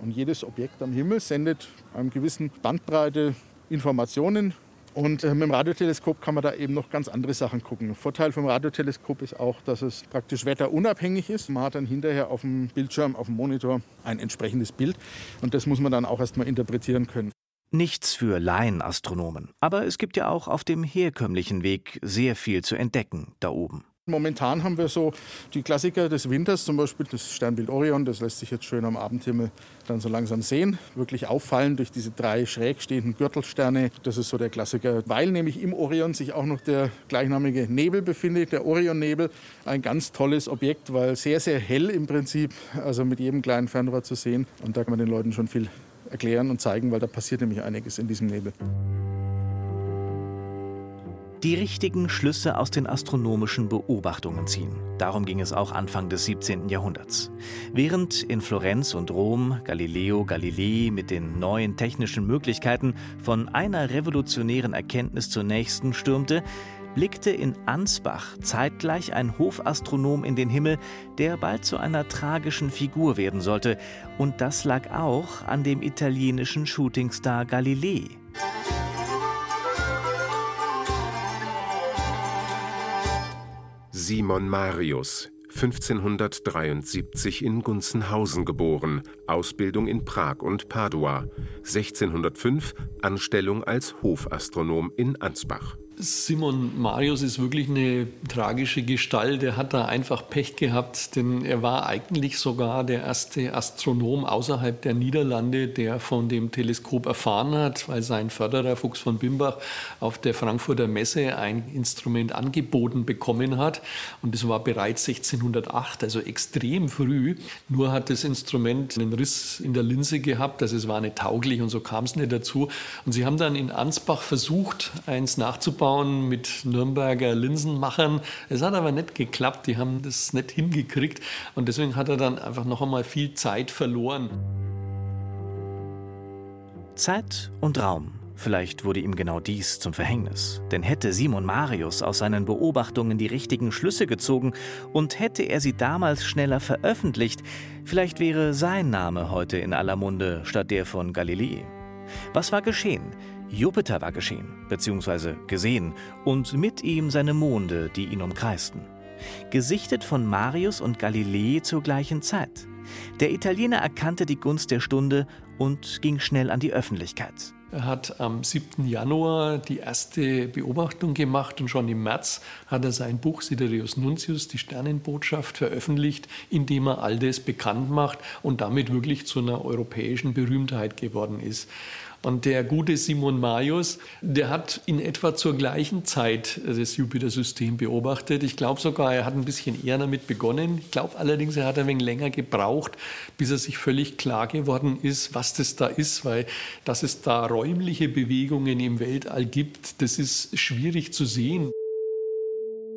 Und jedes Objekt am Himmel sendet einem gewissen Bandbreite Informationen. Und äh, mit dem Radioteleskop kann man da eben noch ganz andere Sachen gucken. Der Vorteil vom Radioteleskop ist auch, dass es praktisch wetterunabhängig ist. Man hat dann hinterher auf dem Bildschirm, auf dem Monitor ein entsprechendes Bild. Und das muss man dann auch erstmal interpretieren können. Nichts für Laienastronomen. Aber es gibt ja auch auf dem herkömmlichen Weg sehr viel zu entdecken da oben. Momentan haben wir so die Klassiker des Winters, zum Beispiel das Sternbild Orion, das lässt sich jetzt schön am Abendhimmel dann so langsam sehen. Wirklich auffallen durch diese drei schräg stehenden Gürtelsterne. Das ist so der Klassiker, weil nämlich im Orion sich auch noch der gleichnamige Nebel befindet, der Orionnebel. Ein ganz tolles Objekt, weil sehr, sehr hell im Prinzip, also mit jedem kleinen Fernrohr zu sehen. Und da kann man den Leuten schon viel erklären und zeigen, weil da passiert nämlich einiges in diesem Nebel. Die richtigen Schlüsse aus den astronomischen Beobachtungen ziehen. Darum ging es auch Anfang des 17. Jahrhunderts. Während in Florenz und Rom Galileo Galilei mit den neuen technischen Möglichkeiten von einer revolutionären Erkenntnis zur nächsten stürmte, blickte in Ansbach zeitgleich ein Hofastronom in den Himmel, der bald zu einer tragischen Figur werden sollte. Und das lag auch an dem italienischen Shootingstar Galilei. Simon Marius, 1573 in Gunzenhausen geboren, Ausbildung in Prag und Padua, 1605 Anstellung als Hofastronom in Ansbach. Simon Marius ist wirklich eine tragische Gestalt. Er hat da einfach Pech gehabt, denn er war eigentlich sogar der erste Astronom außerhalb der Niederlande, der von dem Teleskop erfahren hat, weil sein Förderer Fuchs von Bimbach auf der Frankfurter Messe ein Instrument angeboten bekommen hat. Und das war bereits 1608, also extrem früh. Nur hat das Instrument einen Riss in der Linse gehabt, also es war nicht tauglich und so kam es nicht dazu. Und sie haben dann in Ansbach versucht, eins nachzubauen aufbauen mit Nürnberger Linsenmachern. Es hat aber nicht geklappt, die haben das nicht hingekriegt und deswegen hat er dann einfach noch einmal viel Zeit verloren. Zeit und Raum. Vielleicht wurde ihm genau dies zum Verhängnis. Denn hätte Simon Marius aus seinen Beobachtungen die richtigen Schlüsse gezogen und hätte er sie damals schneller veröffentlicht, vielleicht wäre sein Name heute in aller Munde statt der von Galilei. Was war geschehen? Jupiter war geschehen, beziehungsweise gesehen, und mit ihm seine Monde, die ihn umkreisten. Gesichtet von Marius und Galilei zur gleichen Zeit. Der Italiener erkannte die Gunst der Stunde und ging schnell an die Öffentlichkeit. Er hat am 7. Januar die erste Beobachtung gemacht und schon im März hat er sein Buch Sidereus Nuntius, die Sternenbotschaft, veröffentlicht, in dem er all das bekannt macht und damit wirklich zu einer europäischen Berühmtheit geworden ist. Und der gute Simon Marius, der hat in etwa zur gleichen Zeit das Jupiter-System beobachtet. Ich glaube sogar, er hat ein bisschen eher damit begonnen. Ich glaube allerdings, er hat ein wenig länger gebraucht, bis er sich völlig klar geworden ist, was das da ist, weil dass es da räumliche Bewegungen im Weltall gibt, das ist schwierig zu sehen.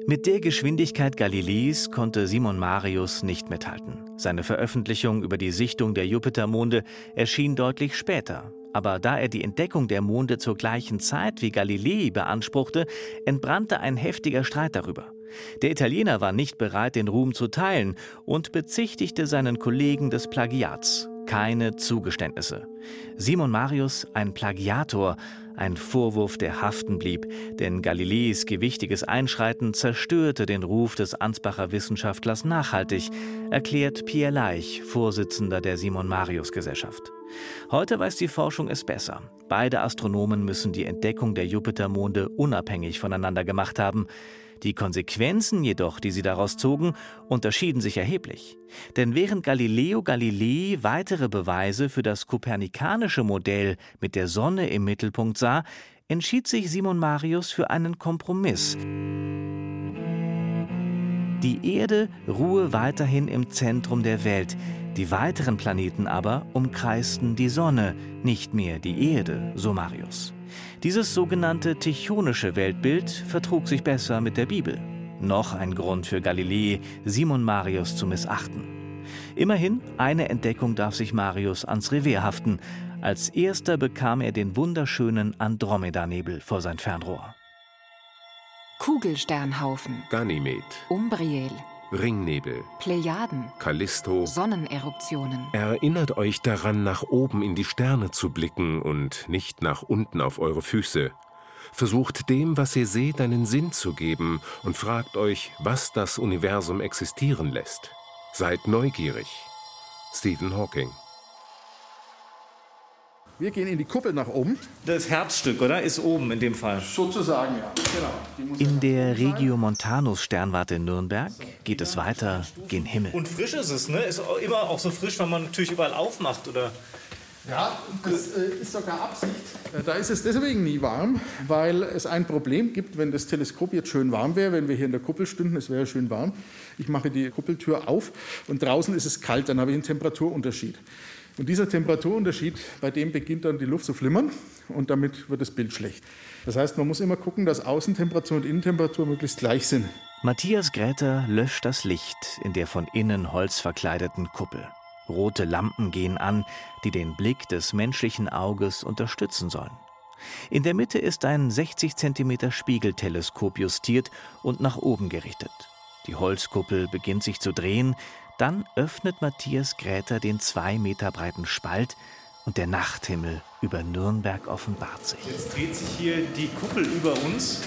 Mit der Geschwindigkeit Galileis konnte Simon Marius nicht mithalten. Seine Veröffentlichung über die Sichtung der Jupitermonde erschien deutlich später, aber da er die Entdeckung der Monde zur gleichen Zeit wie Galilei beanspruchte, entbrannte ein heftiger Streit darüber. Der Italiener war nicht bereit, den Ruhm zu teilen und bezichtigte seinen Kollegen des Plagiats. Keine Zugeständnisse. Simon Marius, ein Plagiator, ein Vorwurf, der haften blieb, denn Galileis gewichtiges Einschreiten zerstörte den Ruf des Ansbacher Wissenschaftlers nachhaltig, erklärt Pierre Leich, Vorsitzender der Simon Marius Gesellschaft. Heute weiß die Forschung es besser. Beide Astronomen müssen die Entdeckung der Jupitermonde unabhängig voneinander gemacht haben. Die Konsequenzen jedoch, die sie daraus zogen, unterschieden sich erheblich. Denn während Galileo Galilei weitere Beweise für das kopernikanische Modell mit der Sonne im Mittelpunkt sah, entschied sich Simon Marius für einen Kompromiss. Die Erde ruhe weiterhin im Zentrum der Welt, die weiteren Planeten aber umkreisten die Sonne, nicht mehr die Erde, so Marius. Dieses sogenannte tychonische Weltbild vertrug sich besser mit der Bibel. Noch ein Grund für Galilei, Simon Marius zu missachten. Immerhin, eine Entdeckung darf sich Marius ans Revier haften. Als erster bekam er den wunderschönen Andromeda-Nebel vor sein Fernrohr. Kugelsternhaufen, Ganymed, Umbriel, Ringnebel, Plejaden, Callisto. Sonneneruptionen. Erinnert euch daran, nach oben in die Sterne zu blicken und nicht nach unten auf eure Füße. Versucht dem, was ihr seht, einen Sinn zu geben und fragt euch, was das Universum existieren lässt. Seid neugierig. Stephen Hawking. Wir gehen in die Kuppel nach oben. Das Herzstück, oder? Ist oben in dem Fall. Sozusagen, ja. Genau. In der Regiomontanus Sternwarte in Nürnberg geht es weiter gen Himmel. Und frisch ist es, ne? Ist immer auch so frisch, wenn man natürlich überall aufmacht, oder? Ja, das äh, ist sogar Absicht. Äh, Da ist es deswegen nie warm, weil es ein Problem gibt, wenn das Teleskop jetzt schön warm wäre, wenn wir hier in der Kuppel stünden, es wäre schön warm. Ich mache die Kuppeltür auf und draußen ist es kalt, dann habe ich einen Temperaturunterschied. Und dieser Temperaturunterschied, bei dem beginnt dann die Luft zu flimmern und damit wird das Bild schlecht. Das heißt, man muss immer gucken, dass Außentemperatur und Innentemperatur möglichst gleich sind. Matthias Gräter löscht das Licht in der von innen holzverkleideten Kuppel. Rote Lampen gehen an, die den Blick des menschlichen Auges unterstützen sollen. In der Mitte ist ein 60 cm Spiegelteleskop justiert und nach oben gerichtet. Die Holzkuppel beginnt sich zu drehen, dann öffnet Matthias Gräter den zwei Meter breiten Spalt und der Nachthimmel über Nürnberg offenbart sich. Jetzt dreht sich hier die Kuppel über uns.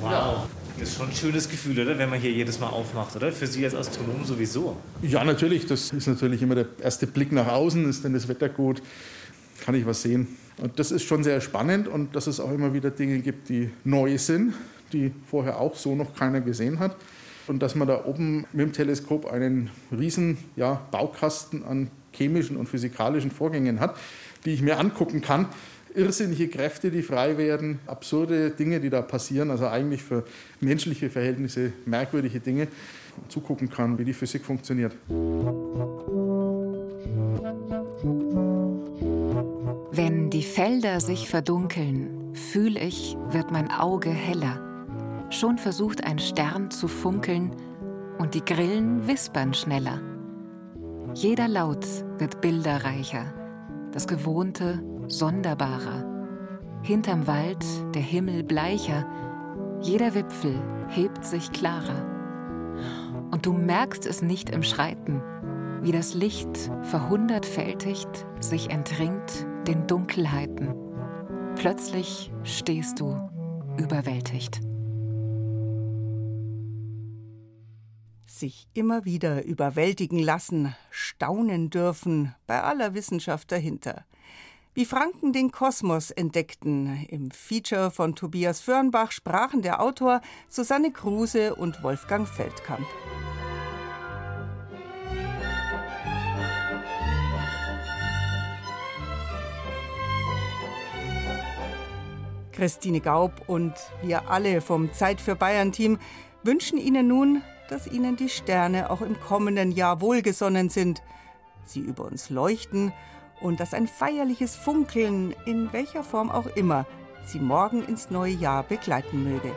Wow. Das ist schon ein schönes Gefühl, oder? Wenn man hier jedes Mal aufmacht, oder? Für Sie als Astronom sowieso. Ja, natürlich. Das ist natürlich immer der erste Blick nach außen. Ist denn das Wetter gut? Kann ich was sehen? Und das ist schon sehr spannend und dass es auch immer wieder Dinge gibt, die neu sind, die vorher auch so noch keiner gesehen hat. Und dass man da oben mit dem Teleskop einen riesen ja, Baukasten an chemischen und physikalischen Vorgängen hat, die ich mir angucken kann. Irrsinnige Kräfte, die frei werden, absurde Dinge, die da passieren, also eigentlich für menschliche Verhältnisse merkwürdige Dinge, zugucken kann, wie die Physik funktioniert. Wenn die Felder sich verdunkeln, fühl ich, wird mein Auge heller. Schon versucht ein Stern zu funkeln und die Grillen wispern schneller. Jeder Laut wird bilderreicher, das Gewohnte sonderbarer. Hinterm Wald der Himmel bleicher, jeder Wipfel hebt sich klarer. Und du merkst es nicht im Schreiten, wie das Licht verhundertfältigt sich entringt den Dunkelheiten. Plötzlich stehst du überwältigt. Sich immer wieder überwältigen lassen, staunen dürfen, bei aller Wissenschaft dahinter. Wie Franken den Kosmos entdeckten. Im Feature von Tobias Förnbach sprachen der Autor Susanne Kruse und Wolfgang Feldkamp. Christine Gaub und wir alle vom Zeit für Bayern Team wünschen Ihnen nun, dass Ihnen die Sterne auch im kommenden Jahr wohlgesonnen sind, sie über uns leuchten und dass ein feierliches Funkeln, in welcher Form auch immer, Sie morgen ins neue Jahr begleiten möge.